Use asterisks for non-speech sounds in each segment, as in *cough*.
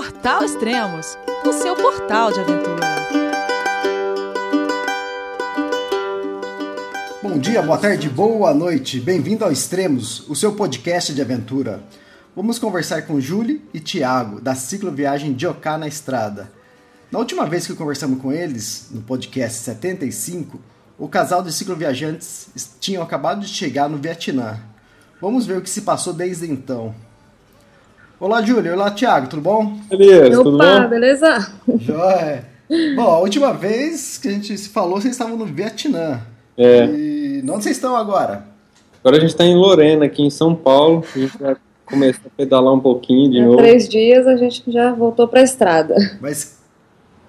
Portal Extremos, o seu portal de aventura. Bom dia, boa tarde, boa noite. Bem-vindo ao Extremos, o seu podcast de aventura. Vamos conversar com Júlio e Tiago, da cicloviagem de Oká na Estrada. Na última vez que conversamos com eles, no podcast 75, o casal de cicloviajantes tinham acabado de chegar no Vietnã. Vamos ver o que se passou desde então. Olá, Júlio. Olá, Thiago. Tudo bom? Beleza, tudo bom? beleza? Joia. Bom, a última vez que a gente se falou, vocês estavam no Vietnã. É. E onde vocês estão agora? Agora a gente está em Lorena, aqui em São Paulo. A gente vai começar a pedalar um pouquinho de Em novo. três dias a gente já voltou pra estrada. Mas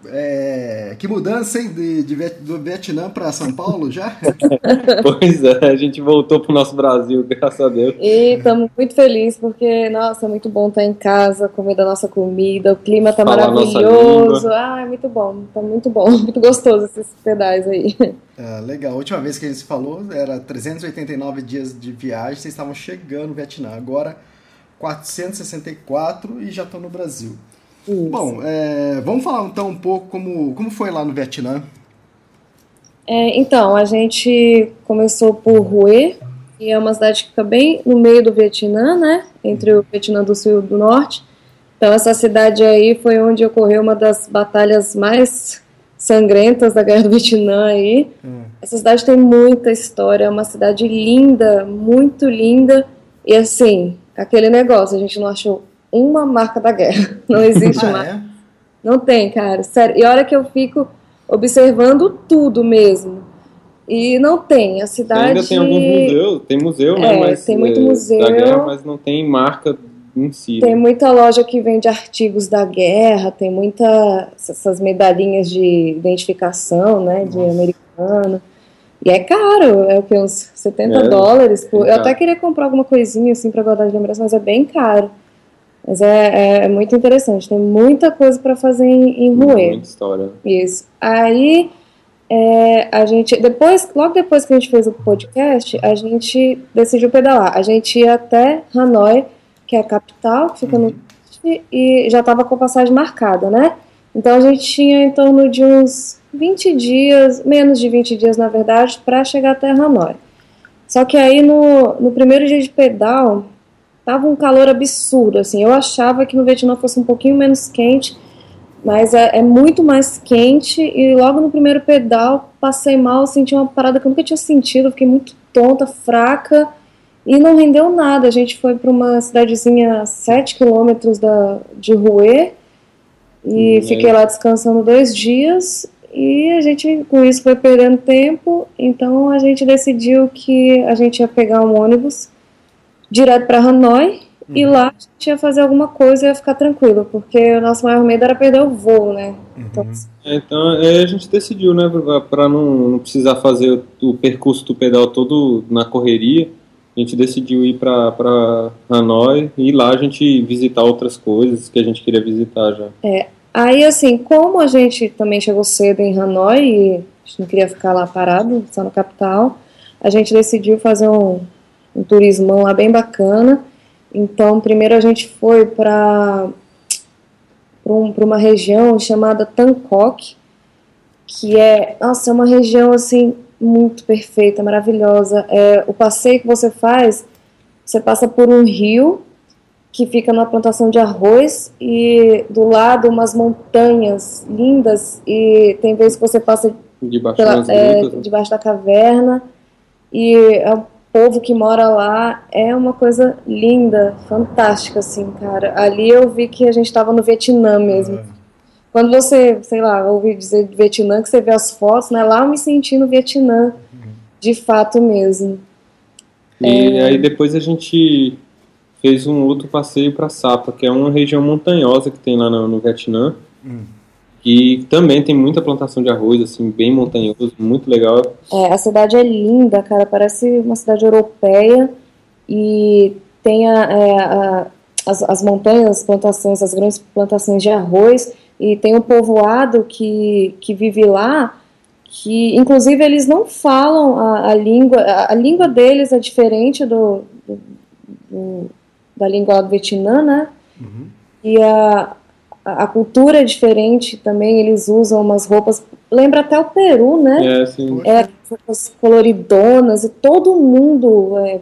é, que mudança, hein? De, de do Vietnã para São Paulo já? *laughs* Pois é, a gente voltou pro nosso Brasil, graças a Deus. E estamos muito felizes porque, nossa, é muito bom estar em casa, comer da nossa comida, o clima tá nossa maravilhoso. Ah, é muito bom, tá muito bom, *laughs* muito gostoso esses pedais aí. É, legal. A última vez que a gente se falou era 389 dias de viagem, vocês estavam chegando no Vietnã. Agora 464 e já estão no Brasil. Isso. Bom, é, vamos falar então um pouco como, como foi lá no Vietnã. É, então, a gente começou por Hue, que é uma cidade que fica bem no meio do Vietnã, né? Entre o Vietnã do Sul e do Norte. Então, essa cidade aí foi onde ocorreu uma das batalhas mais sangrentas da Guerra do Vietnã aí. Essa cidade tem muita história, é uma cidade linda, muito linda. E assim, aquele negócio, a gente não achou uma marca da guerra. *laughs* Não existe Ah, marca. é? Não tem, cara, sério. E a hora que eu fico observando tudo mesmo. E não tem, a cidade. Ainda tem alguns museus, tem museu, né? É, Mas, tem muito é, museu. Da guerra, mas não tem marca em si. Tem né? muita loja que vende artigos da guerra, tem muita essas medalhinhas de identificação, né, de Nossa. americano. E é caro, é o que uns 70 É, dólares. Por... bem Eu até queria comprar alguma coisinha assim para guardar de lembrança, mas é bem caro. Mas é, é, é muito interessante, tem muita coisa para fazer em, em. Muita história. Isso. Aí é, a gente, depois, logo depois que a gente fez o podcast, a gente decidiu pedalar. A gente ia até Hanoi, que é a capital, que fica no norte, e já estava com a passagem marcada, né? Então a gente tinha em torno de uns 20 dias, menos de 20 dias na verdade, para chegar até Hanoi. Só que aí no, no primeiro dia de pedal, tava um calor absurdo, assim. Eu achava que no Vietnã fosse um pouquinho menos quente, mas é, é muito mais quente e logo no primeiro pedal passei mal, senti uma parada que eu nunca tinha sentido, fiquei muito tonta, fraca e não rendeu nada. A gente foi para uma cidadezinha a 7 quilômetros da, de Hue e Hum, fiquei é. lá descansando dois dias e a gente com isso foi perdendo tempo, então a gente decidiu que a gente ia pegar um ônibus direto para Hanoi e lá a gente ia fazer alguma coisa e ia ficar tranquilo, porque o nosso maior medo era perder o voo, né? Então, É, Então é, a gente decidiu, né, para não, não precisar fazer o, o percurso do pedal todo na correria, a gente decidiu ir para Hanoi e lá a gente visitar outras coisas que a gente queria visitar já. Aí, assim, como a gente também chegou cedo em Hanoi e a gente não queria ficar lá parado, só na capital, a gente decidiu fazer um, um turismão lá bem bacana. Então, primeiro a gente foi para um, uma região chamada Tangkok, que é, nossa, é uma região, assim, muito perfeita, maravilhosa. É, o passeio que você faz, você passa por um rio que fica numa plantação de arroz e do lado umas montanhas lindas e tem vezes que você passa Debaixo pela, é, né? debaixo da caverna e é o povo que mora lá é uma coisa linda, fantástica assim, cara. Ali eu vi que a gente estava no Vietnã mesmo. Quando você, sei lá, ouve dizer de Vietnã, que você vê as fotos, né? Lá eu me senti no Vietnã, de fato mesmo. E aí depois a gente fez um outro passeio para Sapa, que é uma região montanhosa que tem lá no, no Vietnã. E também tem muita plantação de arroz, assim, bem montanhoso, muito legal. É, a cidade é linda, cara, parece uma cidade europeia e tem a, é, a- as, as montanhas, as plantações, as grandes plantações de arroz e tem um povoado que, que vive lá que, inclusive, eles não falam a, a língua, a, a língua deles é diferente do, do- do- da língua do Vietnã, né? E a, a cultura é diferente também, eles usam umas roupas, lembra até o Peru, né? É, sim. É, roupas coloridonas e todo mundo é,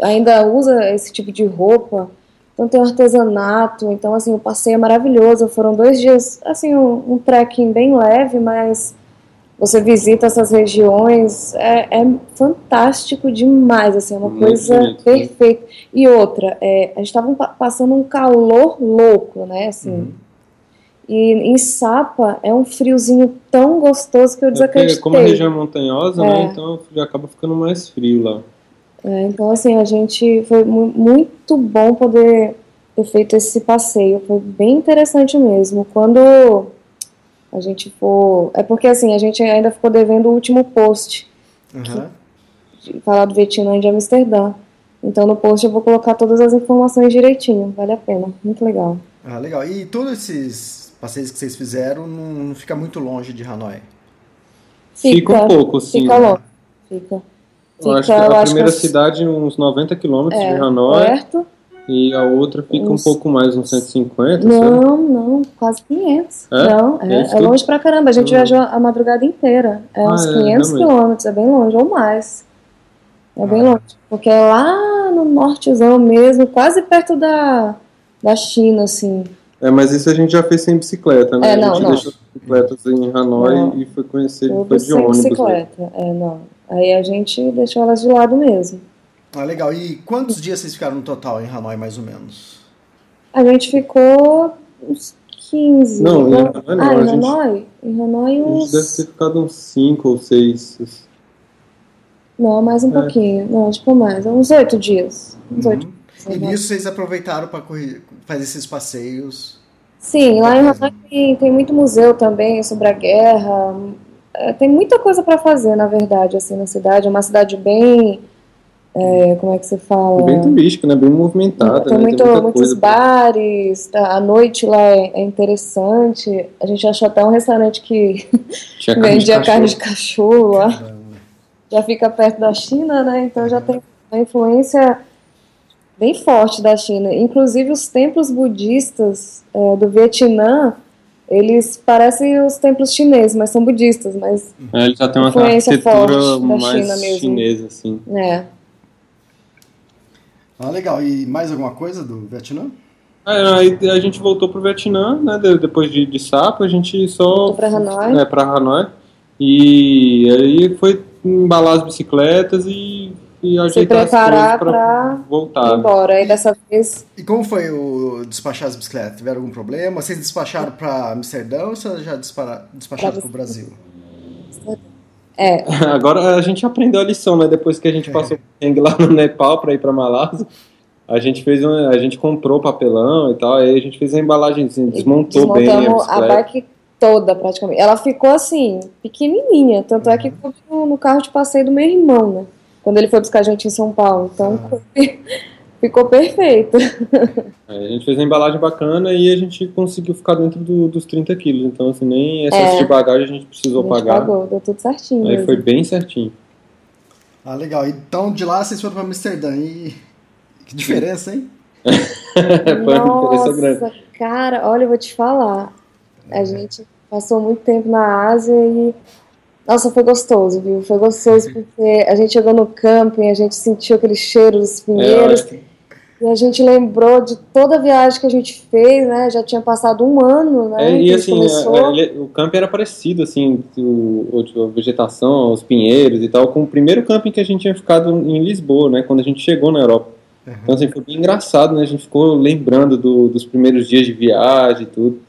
ainda usa esse tipo de roupa. Então tem artesanato, então assim, o passeio é maravilhoso. Foram dois dias, assim, um, um trekking bem leve, mas você visita essas regiões, é, é fantástico demais, assim, é uma Muito coisa bonito, né? perfeita. E outra, é, a gente estava passando um calor louco, né, assim, Uhum. E em Sapa é um friozinho tão gostoso que eu É desacreditei. como a região é montanhosa, É. né? Então já acaba ficando mais frio lá. É, então, assim, a gente foi mu- muito bom poder ter feito esse passeio. Foi bem interessante mesmo. Quando a gente for. É porque, assim, a gente ainda ficou devendo o último post, Aham. de falar do Vietnã e de Amsterdã. Então, no post eu vou colocar todas as informações direitinho. Vale a pena. Muito legal. Ah, legal. E todos esses passeios que vocês fizeram não, não fica muito longe de Hanoi? Fica, um pouco, sim. Fica longe. Fica. Eu acho Fica, que a acho primeira que é- cidade, uns 90 quilômetros É, de Hanoi, perto. e a outra fica Uns- um pouco mais, uns 150, sabe? Não, não, quase 500. É? Não, É é, é longe pra caramba. A gente viajou a madrugada inteira. É Ah, uns é, 500 realmente. quilômetros, é bem longe, ou mais. É bem Ah. longe. Porque é lá no nortezão mesmo, quase perto da, da China, assim. É, mas isso a gente já fez sem bicicleta, né? É, a não, gente não. deixou as bicicletas em Hanoi Não. e foi conhecer, Tudo foi de sem ônibus. né? bicicleta. É, não. Aí a gente deixou elas de lado mesmo. Ah, legal. E quantos dias vocês ficaram no total em Hanoi, mais ou menos? A gente ficou uns 15. Não, em né? Hanoi não, Ah, a em gente- Hanoi? Em Hanoi A gente uns... deve ter ficado uns 5 ou 6. Não, mais um É. pouquinho. Não, tipo mais. Uns oito dias. Uns oito Uhum. dias. E nisso vocês aproveitaram para fazer esses passeios. Sim, lá em Hanoi tem, tem muito museu também sobre a guerra. É, tem muita coisa para fazer, na verdade, assim, na cidade. É uma cidade bem. é, como é que se fala? É bem turística, né? Bem movimentada, Tem, né? muito, tem muita muitos coisa. bares, tá? a noite lá é, é interessante. A gente achou até um restaurante que Tinha *laughs* carne de vendia cachorro. carne de cachorro lá. Já fica perto da China, né? Então já tem uma influência bem forte da China. Inclusive os templos budistas é, do Vietnã, eles parecem os templos chineses, mas são budistas, mas É, ele já tem uma Influência arquitetura forte da mais China mesmo. chinesa, assim. é. Ah, legal. E mais alguma coisa do Vietnã? É, aí a gente voltou pro Vietnã, né? de- Depois de, de Sapo, a gente só. Voltou pra Hanoi. É, pra Hanoi. E aí foi embalar as bicicletas e, e Se ajeitar as preparar para ir voltar. embora. E dessa vez E como foi o despachar as bicicletas? Tiveram algum problema? Vocês despacharam para Amsterdã ou vocês já despacharam para o Brasil? é, *laughs* Agora a gente aprendeu a lição, né? Depois que a gente passou o perrengue lá no Nepal para ir para Malásia, a gente fez um, a gente comprou papelão e tal, aí a gente fez a embalagenzinha, desmontou bem a desmontamos a, bicicleta. bike toda praticamente. Ela ficou assim, pequenininha, tanto é que no carro de passeio do meu irmão, né? Quando ele foi buscar a gente em São Paulo. Então *laughs* ficou perfeito. Aí a gente fez uma embalagem bacana e a gente conseguiu ficar dentro do- dos 30 quilos. Então, assim, nem excesso É. de bagagem a gente precisou a gente pagar. pagou, deu tudo certinho. Aí mesmo. foi bem certinho. Ah, legal. Então de lá vocês foram para Amsterdã e que diferença, hein? *laughs* foi uma diferença grande. Nossa, cara, olha, eu vou te falar. A gente passou muito tempo na Ásia e. Nossa, foi gostoso, viu? Foi gostoso porque a gente chegou no camping, a gente sentiu aquele cheiro dos É, pinheiros que- e a gente lembrou de toda a viagem que a gente fez, né? Já tinha passado um ano, né? é, e assim, começou. é, ele- o camping era parecido, assim, o, o- a vegetação, os pinheiros e tal, com o primeiro camping que a gente tinha ficado em Lisboa, né? Quando a gente chegou na Europa. Então, assim, foi bem engraçado, né? A gente ficou lembrando do- dos primeiros dias de viagem e tudo.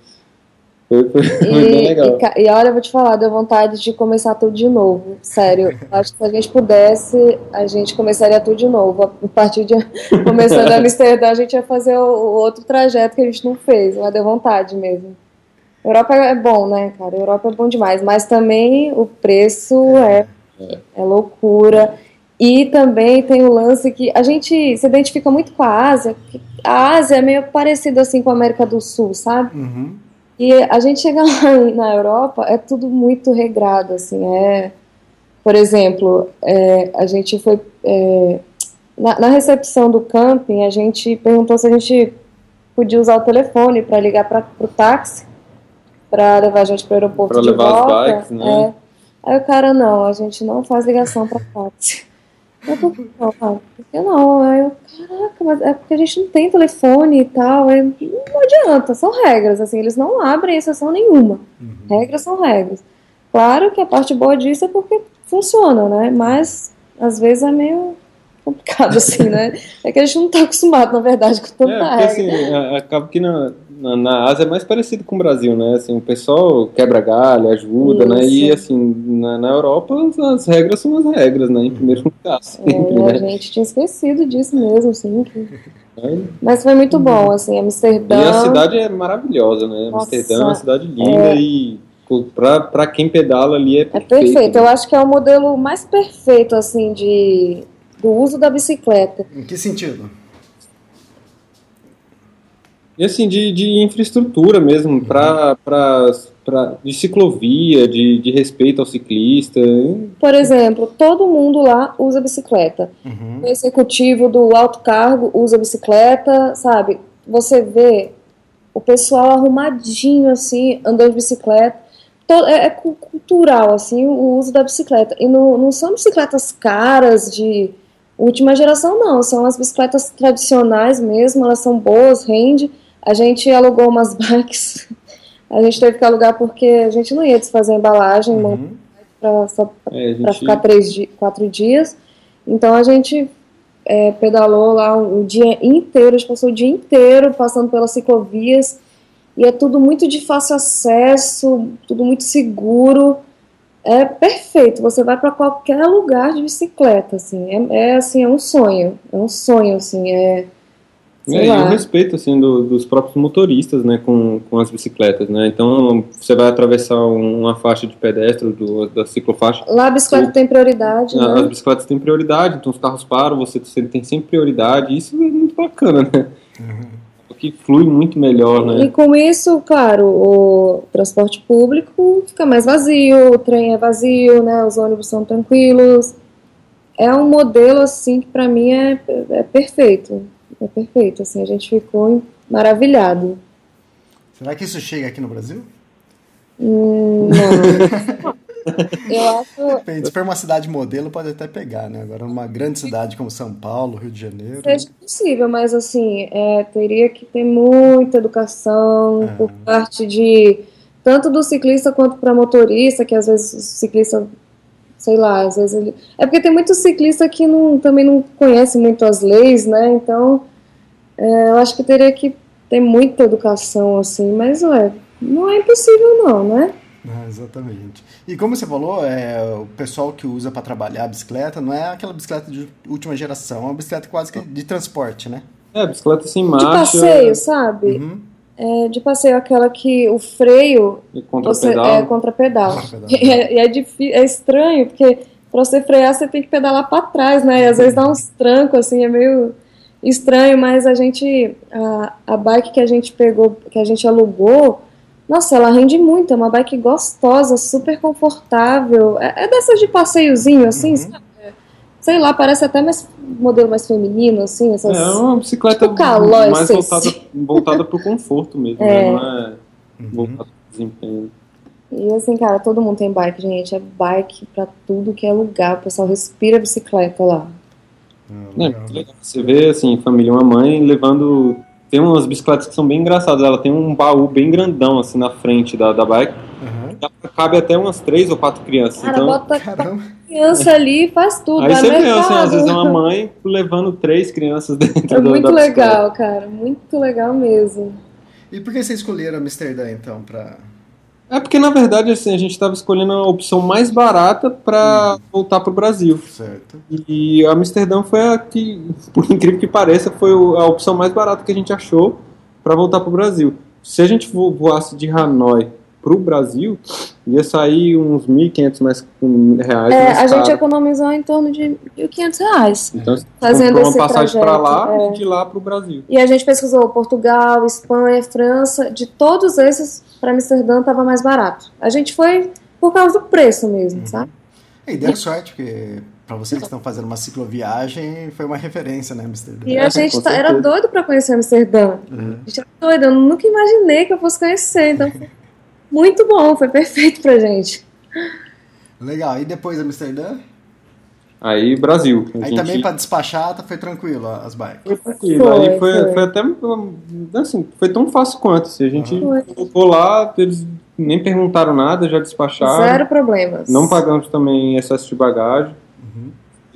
Foi, foi, foi bem E, legal. e, e olha, eu vou te falar, deu vontade de começar tudo de novo. Sério, eu acho que se a gente pudesse, a gente começaria tudo de novo. A partir de *laughs* começando a Amsterdã, a gente ia fazer o, o outro trajeto que a gente não fez, mas deu vontade mesmo. Europa é bom, né, cara? Europa é bom demais, mas também o preço é, é loucura. E também tem o lance que a gente se identifica muito com a Ásia. A Ásia é meio parecida assim com a América do Sul, sabe? Uhum. E a gente chega *laughs* lá na Europa, é tudo muito regrado, assim, é... Por exemplo, é, a gente foi... é, na, na recepção do camping, a gente perguntou se a gente podia usar o telefone para ligar para o táxi, para levar a gente para o aeroporto Pra de levar as volta. bikes, né? É. Aí o cara, não, a gente não faz ligação para táxi. Eu, por que não, eu, caraca, mas é porque a gente não tem telefone e tal. Aí, não adianta, são regras, assim, eles não abrem exceção nenhuma. Regras são regras. Claro que a parte boa disso é porque funciona, né? Mas às vezes é meio complicado, assim, né? É que a gente não tá acostumado, na verdade, com tanta É, porque assim, a- acaba que na, na, na Ásia é mais parecido com o Brasil, né? Assim, o pessoal quebra galho, ajuda, né? E Isso. assim, na, na Europa as, as regras são as regras, né? Em primeiro lugar, sempre, É, a né? gente tinha esquecido disso mesmo, sim. que- É. Mas foi muito bom, assim, Amsterdã. E a cidade é maravilhosa, né? Nossa, Amsterdã é uma cidade linda e pô, pra, pra quem pedala ali é É perfeito. perfeito. né? Eu acho que é o modelo mais perfeito, assim, de do uso da bicicleta. Em que sentido? E assim, de, de infraestrutura mesmo, pra, pra, pra, de ciclovia, de, de respeito ao ciclista. Por exemplo, todo mundo lá usa bicicleta. Uhum. O executivo do alto cargo usa bicicleta, sabe? Você vê o pessoal arrumadinho, assim, andando de bicicleta. É, é cu- cultural, assim, o uso da bicicleta. E não, não são bicicletas caras de última geração, não. São as bicicletas tradicionais mesmo, elas são boas, rende. A gente alugou umas *laughs* bikes. A gente teve que alugar porque a gente não ia desfazer a embalagem, Uhum. só É, para gente, ficar três, quatro dias. Então a gente é, pedalou lá o dia inteiro, a gente passou o dia inteiro passando pelas ciclovias e é tudo muito de fácil acesso, tudo muito seguro. É perfeito, você vai para qualquer lugar de bicicleta, assim, é, é, assim, é um sonho, é um sonho, assim, é, É, e o respeito assim do- dos próprios motoristas, né, com, com as bicicletas, né? Então você vai atravessar um- uma faixa de pedestre do, da ciclofaixa, Lá a bicicleta tem prioridade, a- as né? bicicletas têm prioridade, então os carros param, você, você tem sempre prioridade, isso é muito bacana, né? Porque flui muito melhor, E né? com isso, claro, o transporte público fica mais vazio, o trem é vazio, né? Os ônibus são tranquilos. É um modelo assim que para mim é, é perfeito. É perfeito, assim, a gente ficou maravilhado. Será que isso chega aqui no Brasil? Hum, não. *laughs* Eu acho Depende. Se for uma cidade modelo, pode até pegar, né? Agora, uma grande cidade como São Paulo, Rio de Janeiro. que seja possível, mas assim, é, teria que ter muita educação É. por parte de tanto do ciclista quanto para motorista, que às vezes o ciclista, sei lá, às vezes ele. É porque tem muito ciclista que não, também não conhece muito as leis, né? Então, é, eu acho que teria que ter muita educação, assim, mas ué, não é impossível não, né? *laughs* Ah, exatamente. E como você falou, é, o pessoal que usa para trabalhar a bicicleta não é aquela bicicleta de última geração, é uma bicicleta quase que de transporte, né? É, bicicleta sem De marcha, passeio, sabe? Uhum. É, de passeio, aquela que o freio e contra Você pedal. é contra pedal. Contrapedal. *laughs* E é, e é, é estranho, porque pra você frear você tem que pedalar pra trás, né? E às vezes dá uns trancos, assim, é meio estranho, mas a gente. A, a bike que a gente pegou, que a gente alugou, nossa, ela rende muito, é uma bike gostosa, super confortável. É, é dessas de passeiozinho, assim, Uhum. sabe? Sei lá, parece até mais modelo mais feminino, assim, essas. É uma bicicleta Tipo calói, mais voltada, voltada pro conforto mesmo, É. né? Não é Uhum. voltada pro desempenho. E assim, cara, todo mundo tem bike, gente. É bike pra tudo que é lugar. O pessoal respira bicicleta lá. Ah, É, legal. legal. Você vê, assim, família, uma mãe levando. Tem umas bicicletas que são bem engraçadas. Ela tem um baú bem grandão, assim, na frente da, da bike. Uhum. Ela cabe até umas três ou quatro crianças. Cara, então, bota Caramba. criança ali e faz tudo. aí vai você vê, assim, às vezes é uma mãe levando três crianças *laughs* dentro É da, muito da legal, cara. Muito legal mesmo. E por que vocês escolheram Amsterdã, então, pra... É porque, na verdade, assim, a gente estava escolhendo a opção mais barata para Hum. voltar para o Brasil. Certo. E Amsterdã foi a que, *laughs* por incrível que pareça, foi a opção mais barata que a gente achou para voltar para o Brasil. Se a gente vo- voasse de Hanoi para o Brasil, ia sair uns 1.500 mais reais É, mais a gente economizou em torno de 1.500 reais. Então, fazendo uma passagem para lá é. e de lá para o Brasil. E a gente pesquisou Portugal, Espanha, França. De todos esses, para Amsterdã estava mais barato. A gente foi por causa do preço mesmo, sabe? E deu sorte, porque Para vocês que estão fazendo uma cicloviagem, foi uma referência, né, Amsterdã? E a É, gente tá- era doido pra conhecer Amsterdã. Uhum. A gente era doido, eu nunca imaginei que eu fosse conhecer. Então, foi *laughs* muito bom, foi perfeito pra gente. Legal. E depois Amsterdã? Aí, Brasil. Aí gente- também para despachar tá- foi tranquilo as bikes. Foi tranquilo. Foi, Aí foi, foi. foi até assim, foi tão fácil quanto. Assim, a gente Foi. colocou lá, eles nem perguntaram nada, já despacharam. Zero problemas. Não pagamos também excesso de bagagem. Uhum.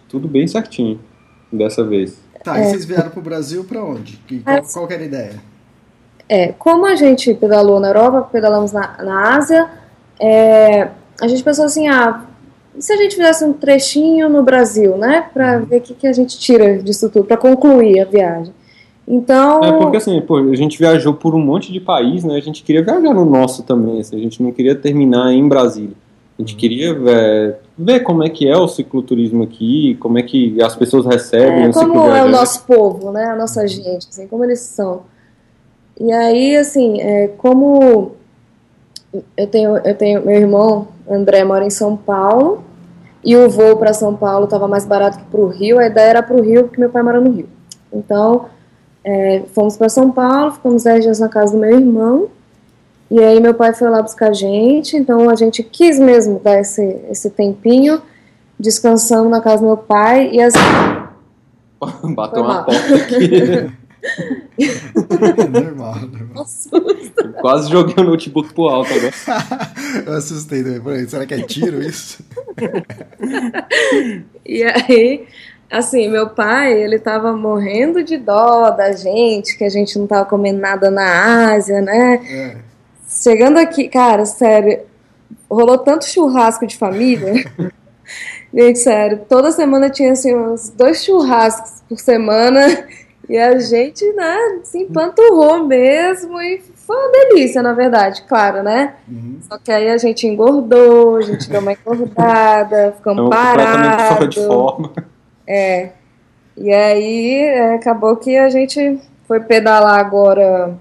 Tudo bem certinho dessa vez. Tá, e vocês vieram pro Brasil para onde? Que, qual, qual que era a ideia? É, como a gente pedalou na Europa, pedalamos na, na Ásia, é, a gente pensou assim, ah, e se a gente fizesse um trechinho no Brasil, né? Pra ver o que, que a gente tira disso tudo, pra concluir a viagem. Então, É porque assim, pô, a gente viajou por um monte de país, né? A gente queria viajar no nosso também, assim, a gente não queria terminar em Brasília. A gente queria é, ver como é que é o cicloturismo aqui, como é que as pessoas recebem É, o como é o nosso povo, né? A nossa gente, assim, como eles são. E aí, assim, é, como eu tenho, eu tenho meu irmão André mora em São Paulo e o voo para São Paulo estava mais barato que para o Rio. A ideia era para o Rio porque meu pai mora no Rio. Então, é, fomos para São Paulo, ficamos 10 dias na casa do meu irmão. E aí meu pai foi lá buscar a gente, então a gente quis mesmo dar esse, esse tempinho, descansamos na casa do meu pai e assim, *laughs* Bateu uma porta aqui. *laughs* *laughs* normal, normal. Quase joguei o notebook pro alto agora. *laughs* Eu assustei também. Falei, será que é tiro isso? *laughs* E aí, assim, meu pai, ele tava morrendo de dó da gente, que a gente não tava comendo nada na Ásia, né? É. Chegando aqui, cara, sério, rolou tanto churrasco de família. Gente, sério, toda semana tinha assim uns dois churrascos por semana e a gente, né, se empanturrou mesmo e foi uma delícia, na verdade, claro, né? Uhum. Só que aí a gente engordou, a gente deu uma *laughs* engordada, ficamos fora parados. de forma. É. E aí é, acabou que a gente foi pedalar agora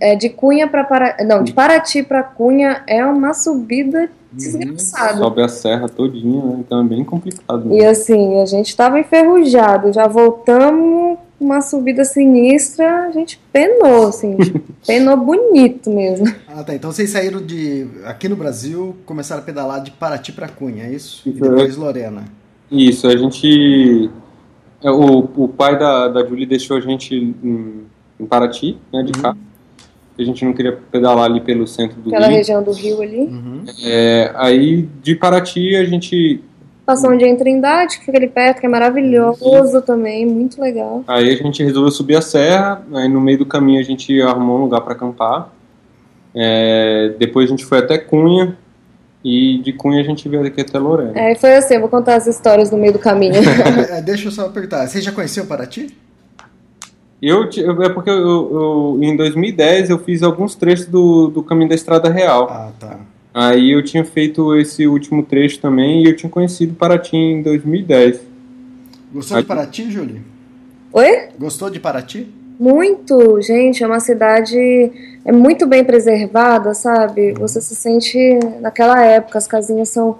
é, de Cunha para Paraty. Não, de Paraty para Cunha é uma subida desgraçada. Sobe a serra todinha, né? Então é bem complicado. E Né? assim, a gente tava enferrujado, já voltamos uma subida sinistra, a gente penou, assim, *laughs* penou bonito mesmo. Ah, tá. Então vocês saíram de. Aqui no Brasil, começaram a pedalar de Paraty para Cunha, é isso? E Isso, depois Lorena. Isso, a gente. é, O, o pai da, da Julie deixou a gente em, em Paraty, né, de Uhum. carro. A gente não queria pedalar ali pelo centro do Aquela Rio. região do Rio ali. Uhum. É, aí de Paraty a gente. Passou um dia em Trindade, que fica ali perto, que é maravilhoso também, muito legal. Aí a gente resolveu subir a serra. Aí no meio do caminho a gente arrumou um lugar para acampar. É, depois a gente foi até Cunha. E de Cunha a gente veio aqui até Lorena. É, foi assim, eu vou contar as histórias no meio do caminho. *laughs* É, deixa eu só perguntar. Vocês já conheciam Paraty? Eu- é porque eu, eu- em 2010 eu fiz alguns trechos do, do caminho da Estrada Real. Ah, tá. Aí eu tinha feito esse último trecho também e eu tinha conhecido Paraty em 2010. Gostou de Aqui. Paraty, Julie? Oi? Gostou de Paraty? Muito, gente, é uma cidade é muito bem preservada, sabe? Você se sente naquela época, as casinhas são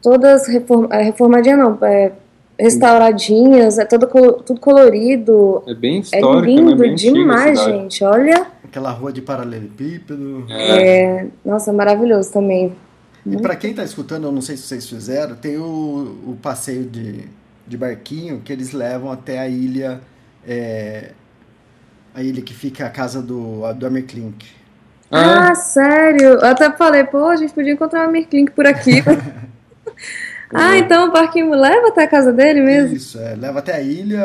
todas reform, é, reformadinhas, não, é, restauradinhas, é todo, tudo colorido. É bem É histórico, né? lindo Bem demais, gente. Olha, Aquela rua de paralelepípedo. É, nossa, maravilhoso também. E pra quem tá escutando, eu não sei se vocês fizeram, tem o, o passeio de, de barquinho que eles levam até a ilha. é, a ilha que fica a casa do, do Amir Klink. Ah, Ah, sério? Eu até falei, pô, a gente podia encontrar o Mirklink por aqui. *laughs* ah, então o parquinho leva até a casa dele mesmo? Isso, é, leva até a ilha.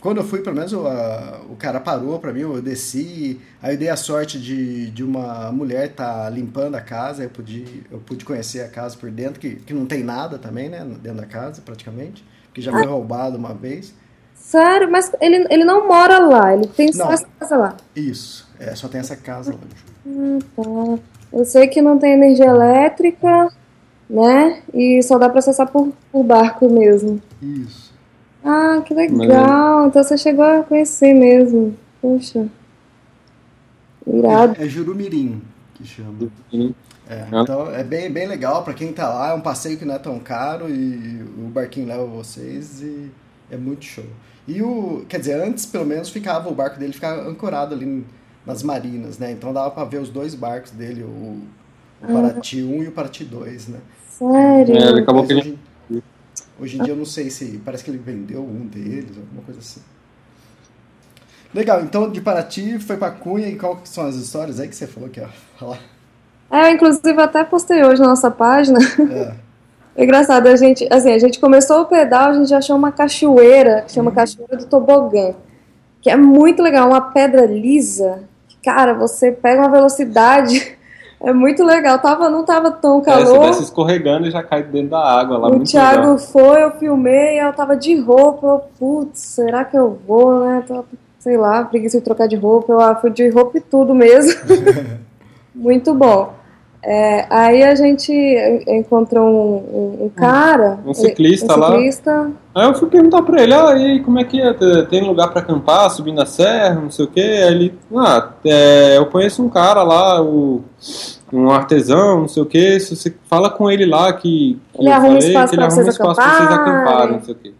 Quando eu fui, pelo menos o, a- o cara parou pra mim, eu desci. Aí eu dei a sorte de, de uma mulher tá limpando a casa, eu pude, eu pude conhecer a casa por dentro, que, que não tem nada também, né? Dentro da casa, praticamente. Porque já foi roubado uma vez. Sério, mas ele, ele não mora lá, ele tem só Não. essa casa lá. Isso, é, só tem essa casa lá. Ah, tá. Eu sei que não tem energia elétrica, né? E só dá pra acessar por, por barco mesmo. Isso. Ah, que legal. Então você chegou a conhecer mesmo. Poxa. Irado. É, é Jurumirim. que chama. É, então é bem, bem legal para quem tá lá, é um passeio que não é tão caro e o barquinho leva vocês e é muito show. E o, quer dizer, antes pelo menos ficava o barco dele ficava ancorado ali nas marinas, né? Então dava para ver os dois barcos dele, o, o Paraty 1 e o Paraty 2, né? Sério? É, ele acabou que hoje, hoje em dia eu não sei se parece que ele vendeu um deles, alguma coisa assim. Legal, então de Paraty foi para Cunha e qual são as histórias aí que você falou que ia falar? É, inclusive até postei hoje na nossa página. É. *laughs* é. engraçado, a gente, assim, a gente começou o pedal, a gente achou uma cachoeira, que chama uhum. Cachoeira do Tobogã, que é muito legal, uma pedra lisa. Cara, você pega uma velocidade é muito legal. Tava, não tava tão calor. É, você se escorregando e já cai dentro da água lá. O Thiago legal. foi, eu filmei, ela tava de roupa. Eu, putz, será que eu vou, né? Tô, sei lá, preguiça de trocar de roupa. Eu ah, fui de roupa e tudo mesmo. *laughs* muito bom. É, aí a gente encontrou um, um cara, um ciclista, um ciclista lá. Aí eu fui perguntar pra ele, ah, e como é que é? Tem lugar pra acampar, subir na serra, não sei o que. Aí ele, ah, é, eu conheço um cara lá, o, um artesão, não sei o que. Se você fala com ele lá que, que ele arruma falei, espaço, pra, vocês espaço pra vocês acamparem, não sei o que.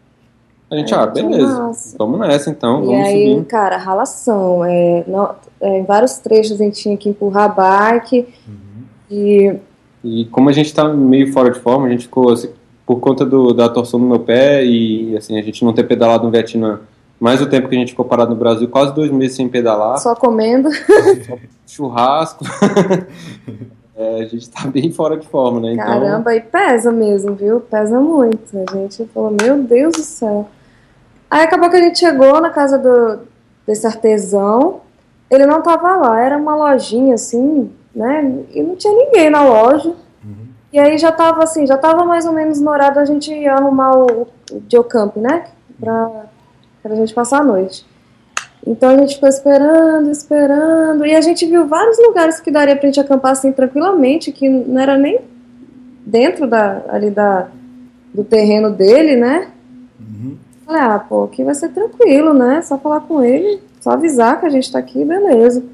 A gente, ah, beleza, vamos nessa então, e vamos aí, subir. cara, ralação. É, não, é, em vários trechos a gente tinha que empurrar a bike. Uhum e, e como a gente está meio fora de forma, a gente ficou, assim, por conta do, da torção no meu pé e assim, a gente não ter pedalado no Vietnã mais o tempo que a gente ficou parado no Brasil, quase dois meses sem pedalar. Só comendo. Só churrasco. *laughs* é, a gente está bem fora de forma, né? Então... Caramba, e pesa mesmo, viu? Pesa muito. A gente falou, meu Deus do céu. Aí acabou que a gente chegou na casa do, desse artesão. Ele não tava lá, era uma lojinha assim, né? E não tinha ninguém na loja. Uhum. E aí já tava assim, já tava mais ou menos no horário da gente arrumar o, o geocamp, né? Pra, pra gente passar a noite. Então a gente ficou esperando, esperando, e a gente viu vários lugares que daria pra gente acampar assim tranquilamente, que não era nem dentro da, ali da, do terreno dele, né? Uhum. Falei, ah, pô, aqui vai ser tranquilo, né? Só falar com ele, só avisar que a gente tá aqui, beleza.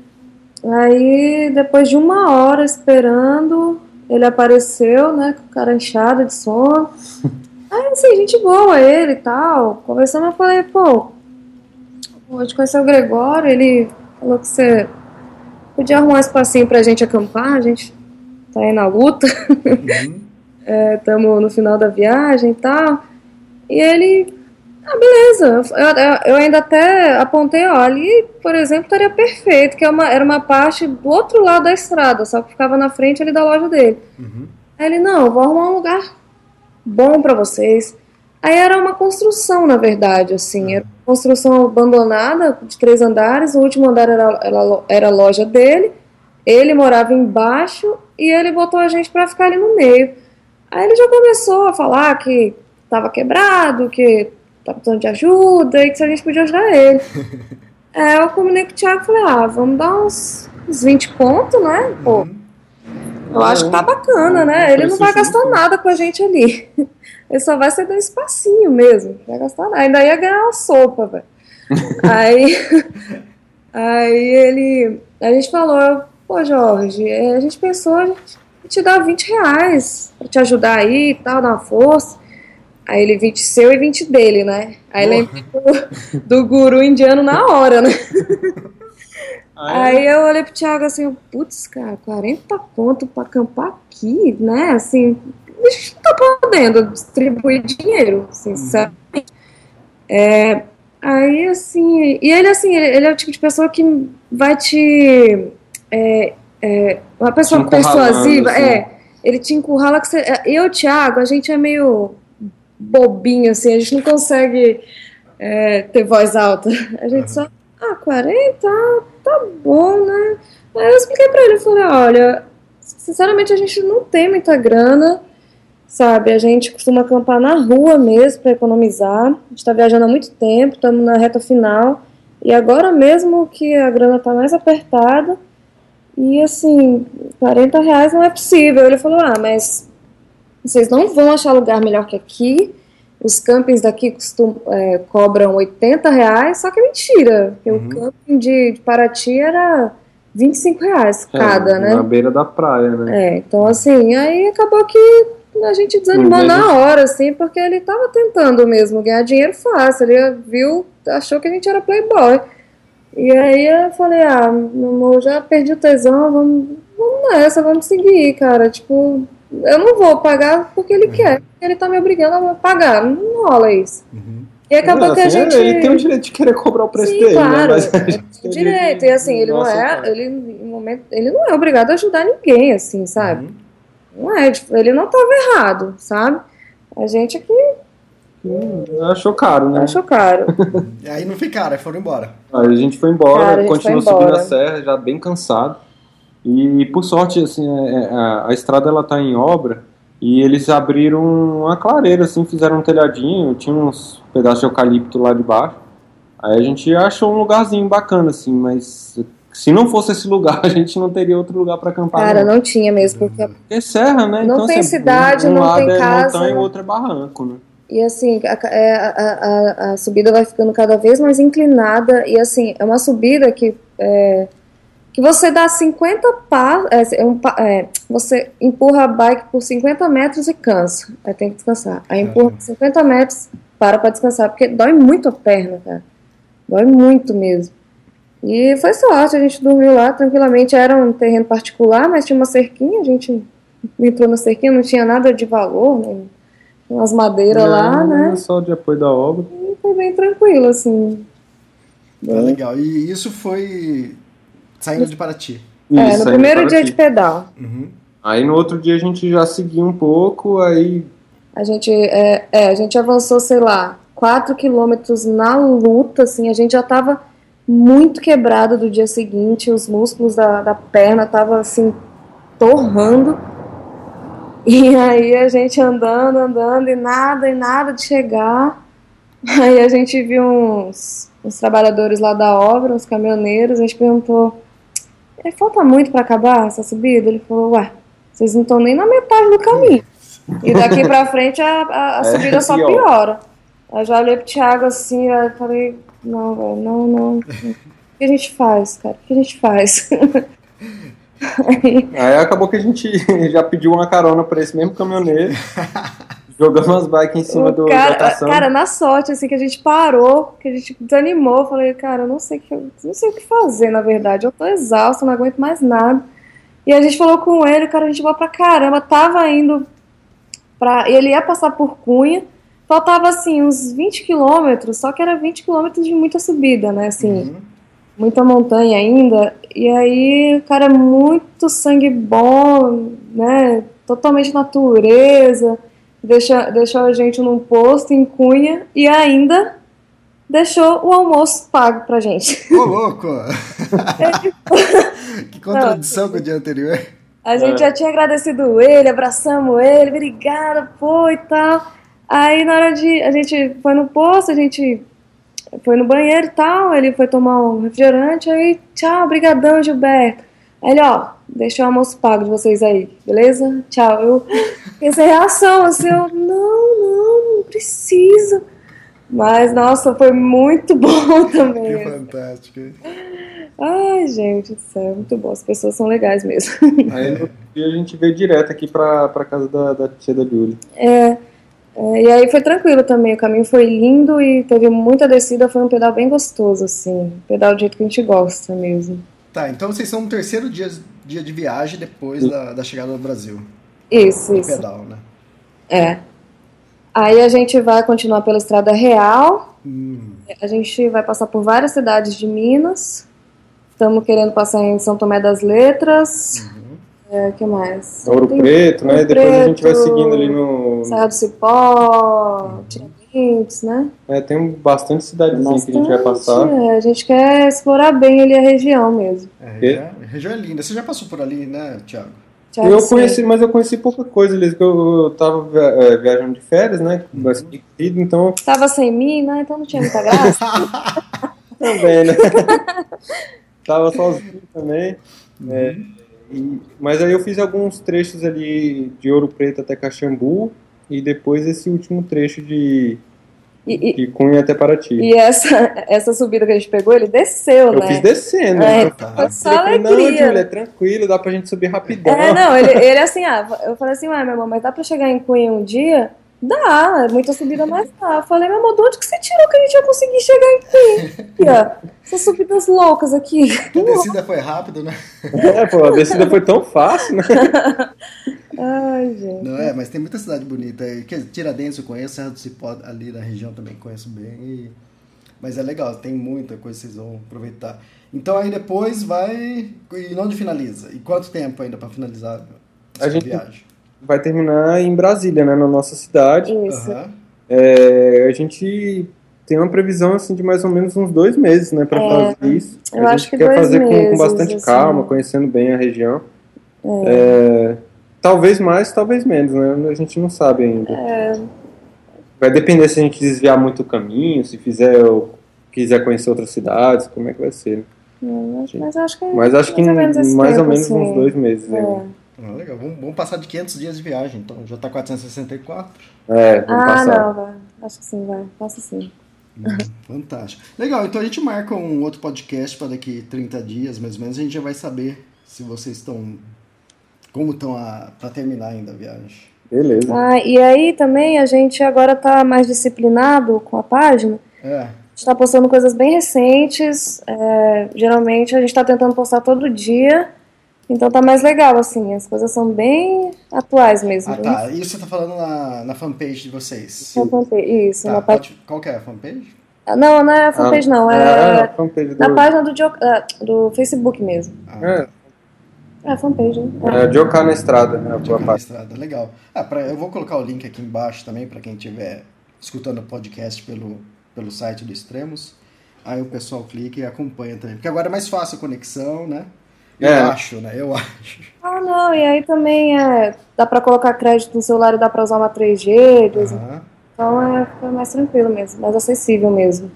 Aí, depois de uma hora esperando, ele apareceu, né, com cara inchada de sono. *laughs* Aí, assim, gente boa ele e tal. Conversando, eu falei, pô, gente conheceu o Gregório, ele falou que você podia arrumar um espacinho pra gente acampar, a gente tá aí na luta. Estamos uhum. *laughs* é, no final da viagem e tal. E ele ah, beleza. Eu, eu, ainda até apontei, ó, ali, por exemplo, estaria perfeito, que é uma, era uma parte do outro lado da estrada, só que ficava na frente ali da loja dele. Uhum. Aí ele, não, vou arrumar um lugar bom para vocês. Aí era uma construção, na verdade, assim, era uma construção abandonada, de três andares, o último andar era, era, era a loja dele, ele morava embaixo e ele botou a gente para ficar ali no meio. Aí ele já começou a falar que estava quebrado, que tá precisando de ajuda e que se a gente podia ajudar ele. *laughs* é, eu combinei com o Thiago e falei, ah, vamos dar uns, uns 20 pontos, né? Pô, uhum. eu acho que tá bacana, né? Ele não vai gastar nada com a gente ali. *laughs* Ele só vai ser um espacinho mesmo. Não vai gastar nada. Ainda ia ganhar uma sopa, velho. *laughs* aí, aí ele. A gente falou, pô, Jorge, a gente pensou, a gente te dar 20 reais pra te ajudar aí e tal, dar uma força. Aí ele 20 seu e 20 dele, né? Aí lembrei do, do guru indiano na hora, né? Aí, aí eu olhei pro Thiago assim, putz, cara, 40 pontos pra acampar aqui, né? Assim, a gente não tá podendo distribuir dinheiro, sinceramente. Uhum. É, aí, assim, e ele, assim, ele, ele, é o tipo de pessoa que vai te. É, é, uma pessoa persuasiva, assim. é, ele te encurrala que você. Eu, Thiago, a gente é meio bobinho, assim, a gente não consegue é, ter voz alta. A gente só, ah, 40, tá bom, né? Aí eu expliquei pra ele, eu falei, olha, sinceramente a gente não tem muita grana, sabe? A gente costuma acampar na rua mesmo para economizar. A gente tá viajando há muito tempo, estamos na reta final. E agora mesmo que a grana tá mais apertada, e assim, 40 reais não é possível. Ele falou, ah, mas vocês não vão achar lugar melhor que aqui. Os campings daqui costum, é, cobram 80 reais, só que é mentira. Porque uhum. o camping de, de Paraty era 25 reais É, cada, né? Na beira da praia, né? É, então assim, aí acabou que a gente desanimou Uhum. na hora, assim, porque ele tava tentando mesmo ganhar dinheiro fácil. Ele viu, achou que a gente era playboy. E aí eu falei, ah, meu amor, já perdi o tesão, vamos, vamos nessa, vamos seguir, cara. Tipo, eu não vou pagar porque ele quer. Ele tá me obrigando a pagar. Não rola isso. Uhum. E acabou É, que a assim, gente. Ele tem o direito de querer cobrar o preço Sim, dele, claro, né? Mas a é gente tem direito. E assim, ele não Nossa, é. cara. Ele, em momento, ele não é obrigado a ajudar ninguém, assim, sabe? Uhum. Não é, tipo, ele não tava errado, sabe? A gente aqui Hum, Achou caro, né? achou caro. *laughs* E aí não ficaram, aí foram embora. Aí a gente foi embora, Cara, a gente continuou foi subindo embora. a serra, já bem cansado. E por sorte, assim, é- é- a, a estrada ela tá em obra e eles abriram uma clareira, assim, fizeram um telhadinho, tinha uns pedaços de eucalipto lá de baixo. Aí a gente achou um lugarzinho bacana, assim, mas se não fosse esse lugar, *laughs* a gente não teria outro lugar para acampar. Cara, não. não tinha mesmo, porque. É serra, né? Não então, tem assim, cidade, um não lado tem é casa. montanha e o outro é barranco, né? E assim, a, é, a, a, a subida vai ficando cada vez mais inclinada. E assim, é uma subida que. É, que você dá 50 passos. É, é um, é, você empurra a bike por 50 metros e cansa. Aí tem que descansar. Aí empurra por 50 metros, para pra descansar. Porque dói muito a perna, cara. Dói muito mesmo. E foi sorte, a gente dormiu lá tranquilamente. Era um terreno particular, mas tinha uma cerquinha. A gente entrou na cerquinha, não tinha nada de valor, né? umas madeiras lá, Não, né? Só de apoio da obra. E foi bem tranquilo, assim. Tá legal. E isso foi saindo de Paraty. é, Isso, no aí primeiro dia de pedal. Uhum. Aí no outro dia a gente já seguiu um pouco, aí A gente, é, é, a gente avançou, sei lá, 4 quilômetros na luta, assim, a gente já tava muito quebrado do dia seguinte, os músculos da, da perna tava assim, torrando. E aí a gente andando, andando, e nada, e nada de chegar. Aí a gente viu uns, uns trabalhadores lá da obra, uns caminhoneiros, a gente perguntou, "É, falta muito para acabar essa subida? Ele falou, ué, vocês não estão nem na metade do caminho. E daqui pra frente a, a, a *laughs* É, subida só pior. piora. Eu já olhei pro Thiago assim, eu falei, não, velho, não, não. O que a gente faz, cara? O que a gente faz? *laughs* Aí, Aí acabou que a gente *laughs* já pediu uma carona pra esse mesmo caminhoneiro. Jogamos as bikes em cima do cara, cara, na sorte, assim, que a gente parou, que a gente desanimou, falei, cara, eu não sei, o que, não sei o que fazer, na verdade. Eu tô exausta, não aguento mais nada. E a gente falou com ele, cara, a gente boa pra caramba, tava indo pra. Ele ia passar por Cunha, faltava assim, uns 20 quilômetros, só que era 20 quilômetros de muita subida, né? Assim, Uhum. muita montanha ainda. E aí, o cara é muito sangue bom, né? Totalmente natureza. Deixa, deixou a gente num posto em Cunha e ainda deixou o almoço pago pra gente. *laughs* Ô, louco! *laughs* que contradição com o dia anterior. A gente É. já tinha agradecido ele, abraçamos ele, obrigada, pô, e tal. Aí na hora de. A gente foi no posto, a gente foi no banheiro e tal, ele foi tomar um refrigerante, aí, tchau, brigadão, Gilberto. Aí ele, ó, deixa o almoço pago de vocês aí, beleza? Tchau. Eu sem reação, assim, eu, não, não, não precisa. Mas, nossa, foi muito *laughs* bom Que também. fantástico. Ai, gente do céu, muito bom. As pessoas são legais mesmo. *laughs* Aí no outro dia a gente veio direto aqui pra, pra casa da, da tia da Julie. É, é, e aí foi tranquilo também, o caminho foi lindo e teve muita descida, foi um pedal bem gostoso, assim, pedal do jeito que a gente gosta mesmo. Tá, então vocês são no terceiro dia, dia de viagem depois da, da chegada do Brasil. Isso, Do isso, pedal, né? é. Aí a gente vai continuar pela Estrada Real, Hum. a gente vai passar por várias cidades de Minas, estamos querendo passar em São Tomé das Letras, é, que mais? Ouro Tem Preto, né? Ouro Depois a gente vai Preto, seguindo ali no. Serra do Cipó, Tiradentes, né? É, tem bastante cidadezinha que a gente vai passar. Bastante, é, a gente quer explorar bem ali a região mesmo. É, Quê? região, é linda. Você já passou por ali, né, Thiago? Thiago, Eu sim. conheci, mas eu conheci pouca coisa, Liz, que eu, eu tava eh, viajando de férias, né? Bastante corrido, então Tava sem mim, né? Então não tinha muita graça. *laughs* também, né? *laughs* tava sozinho também. é, e- mas aí eu fiz alguns trechos ali de Ouro Preto até Caxambu e depois esse último trecho de, E, De Cunha até Paraty. e essa, *laughs* essa subida que a gente pegou, ele desceu, Eu né? fiz descendo. É, eu tá. falei, só não, alegria. Júlia, é tranquilo, dá pra gente subir rapidão. É, não, *laughs* ele, ele assim, ah, eu falei assim, ué, meu irmão, mas dá pra chegar em Cunha um dia? Dá, é muita subida, mas dá. Eu falei, meu irmão, de onde que você tirou que a gente ia conseguir chegar em Cunha? *laughs* Essas subidas loucas aqui. A descida foi rápido, né? É, pô, a descida foi tão fácil, né? Ai, gente. Não é, mas tem muita cidade bonita. Quer dizer, Tiradentes eu conheço, Serra do Cipó ali na região também conheço bem. e- Mas é legal, tem muita coisa que vocês vão aproveitar. Então aí depois vai. E onde finaliza? E quanto tempo ainda pra finalizar a, A gente- viagem? Vai terminar em Brasília, né? Na nossa cidade. Isso. Aham. É, a gente tem uma previsão assim de mais ou menos uns dois meses, né, para É, fazer isso. eu a acho gente que quer dois fazer com- com, meses, bastante assim. calma, conhecendo bem a região. É, talvez mais, talvez menos, né? A gente não sabe ainda. É. Vai depender se a gente desviar muito o caminho, se fizer ou quiser conhecer outras cidades, como é que vai ser. né? Mas acho que Mas acho que mais ou menos mais ou tempo, menos assim. uns dois meses É. ainda. Ah, legal, vamos, vamos passar de 500 dias de viagem, então já tá 464. É, vamos Ah, passar. não, vai. Acho que sim, vai. Passa sim. Hum, *laughs* Fantástico. Legal, então a gente marca um outro podcast para daqui 30 dias, mais ou menos, a gente já vai saber se vocês estão. Como estão para terminar ainda a viagem. Beleza. Ah, e aí também a gente agora tá mais disciplinado com a página. É, A gente tá postando coisas bem recentes. é, geralmente a gente tá tentando postar todo dia. Então tá mais legal, assim. As coisas são bem atuais mesmo. Ah, tá. Isso você tá falando na, na fanpage de vocês. Na fanpage, Isso, Tá, na pode- qual que é a fanpage? Não, não é a fanpage, não. É a fanpage do, na página do, Dio- ah, do Facebook mesmo. Ah, É, É a fanpage, né? é, Jocar na estrada, né? Tua na estrada. Legal. Ah, pra, eu vou colocar o link aqui embaixo também para quem estiver escutando o podcast pelo, pelo site do Extremos. Aí o pessoal clica e acompanha também. Porque agora é mais fácil a conexão, né? Eu É. acho, né? Eu *laughs* acho. Ah, não, e aí também é, dá pra colocar crédito no celular e dá pra usar uma 3G, dois- Aham. então é, fica mais tranquilo mesmo, mais acessível mesmo.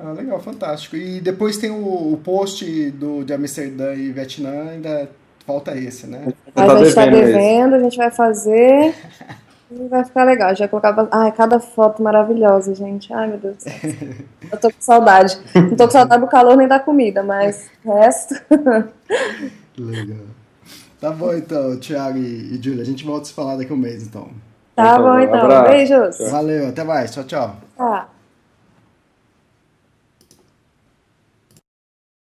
Ah, legal, fantástico. E depois tem o, o post do, de Amsterdã e Vietnã, ainda falta esse, né? Tá a gente tá devendo a gente vai fazer *laughs* e vai ficar legal. A gente vai colocar. ba- Ai, cada foto maravilhosa, gente. Ai, meu Deus do céu. *laughs* Eu tô com saudade. Não tô com saudade do calor nem da comida, mas o resto. Legal. Tá bom então, Thiago e, e Júlia. A gente volta a se falar daqui um mês, então. Tá Então, bom, então. abraço. Beijos. Valeu, até mais. Tchau, tchau. Tá.